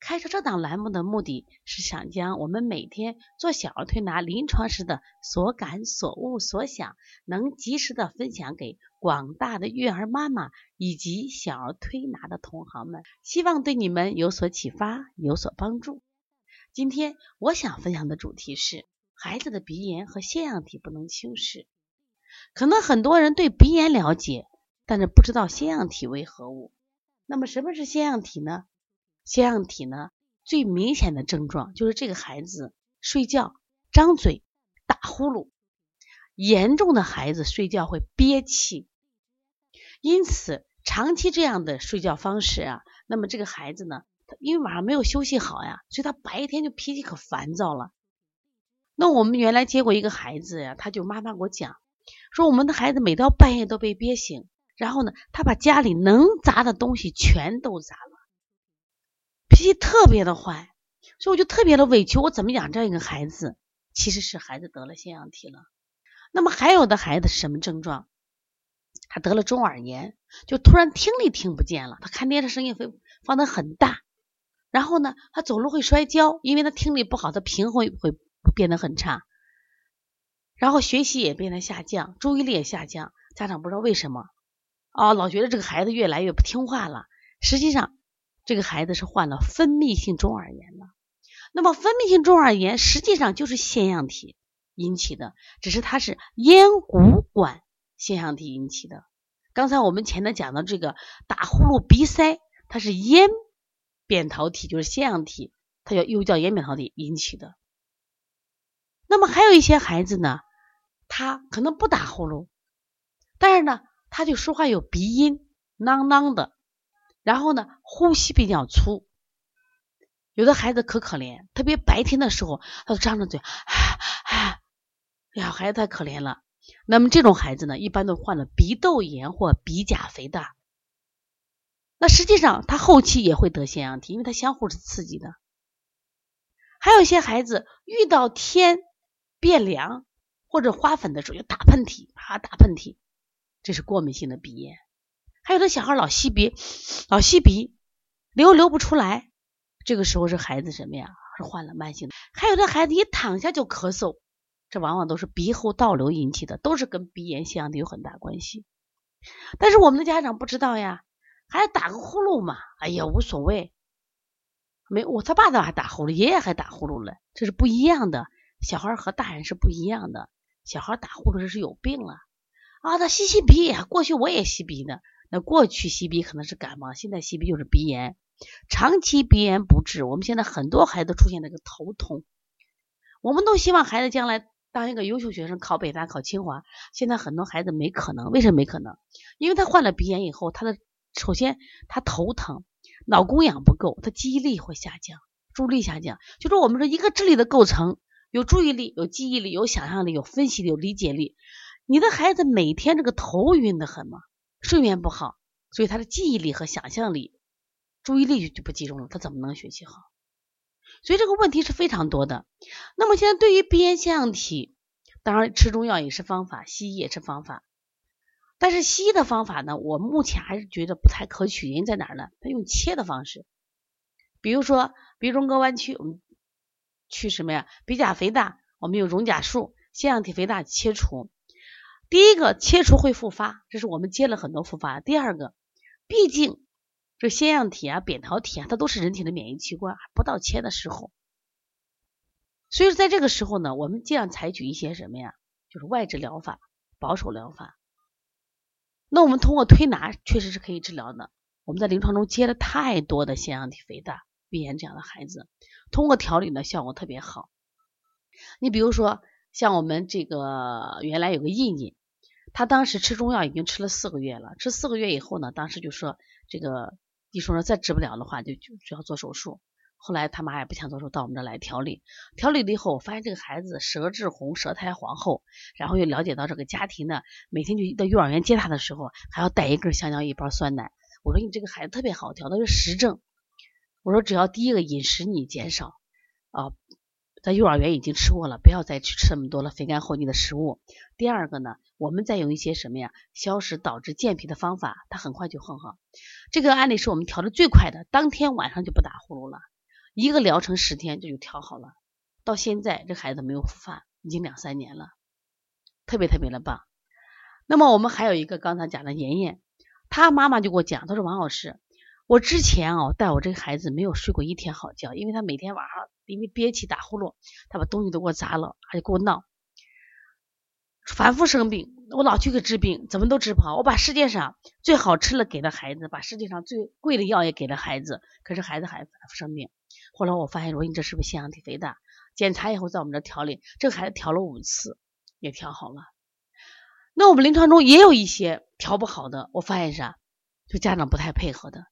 开设这档栏目的目的是想将我们每天做小儿推拿临床时的所感所悟所想，能及时的分享给广大的育儿妈妈以及小儿推拿的同行们，希望对你们有所启发，有所帮助。今天我想分享的主题是孩子的鼻炎和腺样体不能轻视。可能很多人对鼻炎了解，但是不知道腺样体为何物。那么什么是腺样体呢？腺样体呢，最明显的症状就是这个孩子睡觉张嘴打呼噜，严重的孩子睡觉会憋气，因此长期这样的睡觉方式啊，那么这个孩子呢，他因为晚上没有休息好呀，所以他白天就脾气可烦躁了。那我们原来接过一个孩子呀，他就妈妈给我讲，说我们的孩子每到半夜都被憋醒，然后呢，他把家里能砸的东西全都砸了。脾气特别的坏，所以我就特别的委屈。我怎么养这样一个孩子？其实是孩子得了腺样体了。那么还有的孩子是什么症状？他得了中耳炎，就突然听力听不见了。他看电视声音会放得很大，然后呢，他走路会摔跤，因为他听力不好，他平衡会变得很差。然后学习也变得下降，注意力也下降。家长不知道为什么，哦，老觉得这个孩子越来越不听话了。实际上。这个孩子是患了分泌性中耳炎的，那么分泌性中耳炎实际上就是腺样体引起的，只是它是咽鼓管腺样体引起的。刚才我们前头讲的这个打呼噜、鼻塞，它是咽扁桃体，就是腺样体，它叫又叫咽扁桃体引起的。那么还有一些孩子呢，他可能不打呼噜，但是呢，他就说话有鼻音，囔囔的。然后呢，呼吸比较粗，有的孩子可可怜，特别白天的时候，他张着嘴，啊哎呀，孩子太可怜了。那么这种孩子呢，一般都患了鼻窦炎或鼻甲肥大。那实际上他后期也会得腺样体，因为他相互是刺激的。还有一些孩子遇到天变凉或者花粉的时候就打喷嚏，啪打喷嚏，这是过敏性的鼻炎。还有的小孩老吸鼻，老吸鼻，流流不出来，这个时候是孩子什么呀？是患了慢性。还有的孩子一躺下就咳嗽，这往往都是鼻后倒流引起的，都是跟鼻炎、腺样体有很大关系。但是我们的家长不知道呀，孩子打个呼噜嘛，哎呀无所谓，没我他爸爸还打呼噜，爷爷还打呼噜了，这是不一样的。小孩和大人是不一样的，小孩打呼噜这是有病了啊，他吸吸鼻，过去我也吸鼻的。那过去吸鼻可能是感冒，现在吸鼻就是鼻炎。长期鼻炎不治，我们现在很多孩子出现那个头痛。我们都希望孩子将来当一个优秀学生，考北大、考清华。现在很多孩子没可能，为什么没可能？因为他患了鼻炎以后，他的首先他头疼，脑供氧不够，他记忆力会下降，注意力下降。就说我们说一个智力的构成，有注意力、有记忆力、有想象力、有分析力、有理解力。你的孩子每天这个头晕的很吗？睡眠不好，所以他的记忆力和想象力、注意力就不集中了，他怎么能学习好？所以这个问题是非常多的。那么现在对于鼻炎腺样体，当然吃中药也是方法，西医也是方法。但是西医的方法呢，我目前还是觉得不太可取。原因在哪儿呢？他用切的方式，比如说鼻中隔弯曲，我们去什么呀？鼻甲肥大，我们用溶甲术；腺样体肥大切除。第一个切除会复发，这是我们接了很多复发。第二个，毕竟这腺样体啊、扁桃体啊，它都是人体的免疫器官，还不到切的时候。所以说，在这个时候呢，我们尽量采取一些什么呀？就是外治疗法、保守疗法。那我们通过推拿确实是可以治疗的。我们在临床中接了太多的腺样体肥大、鼻炎这样的孩子，通过调理呢，效果特别好。你比如说，像我们这个原来有个印印。他当时吃中药已经吃了四个月了，吃四个月以后呢，当时就说这个医生说再治不了的话，就就就要做手术。后来他妈也不想做手术，到我们这来调理。调理了以后，我发现这个孩子舌质红，舌苔黄厚，然后又了解到这个家庭呢，每天就到幼儿园接他的时候，还要带一根香蕉，一包酸奶。我说你这个孩子特别好调，他是实证。我说只要第一个饮食你减少啊，在幼儿园已经吃过了，不要再去吃那么多了肥甘厚腻的食物。第二个呢，我们再用一些什么呀，消食导致健脾的方法，他很快就很好。这个案例是我们调的最快的，当天晚上就不打呼噜了，一个疗程十天这就调好了。到现在这孩子没有复发，已经两三年了，特别特别的棒。那么我们还有一个刚才讲的妍妍，她妈妈就给我讲，她说王老师，我之前哦带我这个孩子没有睡过一天好觉，因为他每天晚上因为憋气打呼噜，他把东西都给我砸了，还给我闹，反复生病，我老去给治病，怎么都治不好。我把世界上最好吃的给了孩子，把世界上最贵的药也给了孩子，可是孩子还反复生病。后来我发现，我说你这是不是腺样体肥大？检查以后在我们这调理，这个孩子调了五次也调好了。那我们临床中也有一些调不好的，我发现啥？就家长不太配合的。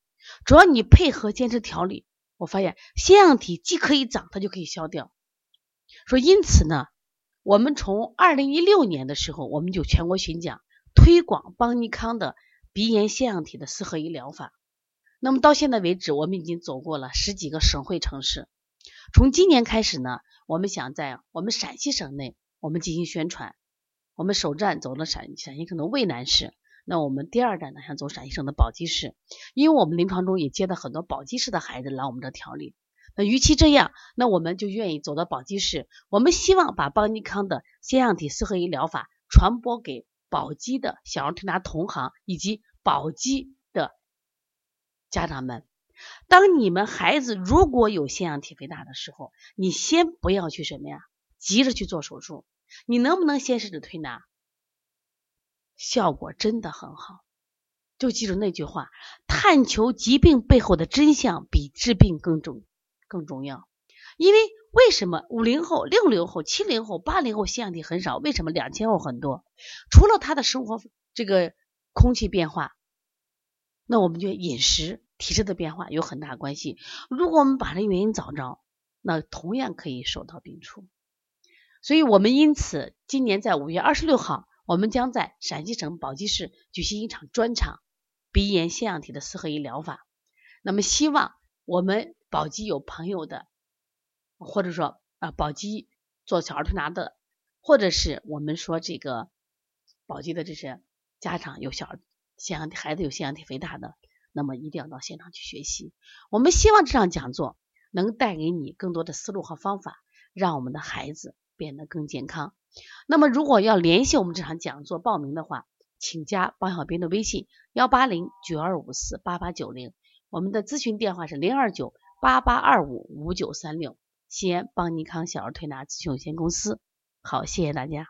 主要你配合坚持调理，我发现腺样体既可以长，它就可以消掉。说因此呢，我们从二零一六年的时候，我们就全国巡讲推广邦尼康的鼻炎腺样体的四合一疗法。那么到现在为止，我们已经走过了十几个省会城市。从今年开始呢，我们想在我们陕西省内，我们进行宣传。我们首站走了陕陕西省的渭南市，那我们第二站呢想走陕西省的宝鸡市，因为我们临床中也接到很多宝鸡市的孩子来我们这调理。那与其这样，那我们就愿意走到宝鸡市，我们希望把邦尼康的腺样体四合一疗法传播给宝鸡的小儿推拿同行以及宝鸡的家长们。当你们孩子如果有腺样体肥大的时候，你先不要去什么呀，急着去做手术。你能不能先试着推拿？效果真的很好。就记住那句话：探求疾病背后的真相比治病更重更重要。因为为什么五零后、六零后、七零后、八零后腺样体很少？为什么两千后很多？除了他的生活这个空气变化，那我们就饮食、体质的变化有很大关系。如果我们把这原因找着，那同样可以手到病除。所以，我们因此今年在五月二十六号，我们将在陕西省宝鸡市举行一场专场鼻炎腺样体的四合一疗法。那么，希望我们宝鸡有朋友的，或者说啊，宝鸡做小儿推拿的，或者是我们说这个宝鸡的这些家长有小腺样体孩子有腺样体肥大的，那么一定要到现场去学习。我们希望这场讲座能带给你更多的思路和方法，让我们的孩子。变得更健康。那么，如果要联系我们这场讲座报名的话，请加包小兵的微信：幺八零九二五四八八九零。我们的咨询电话是零二九八八二五五九三六。西安邦尼康小儿推拿咨询有限公司。好，谢谢大家。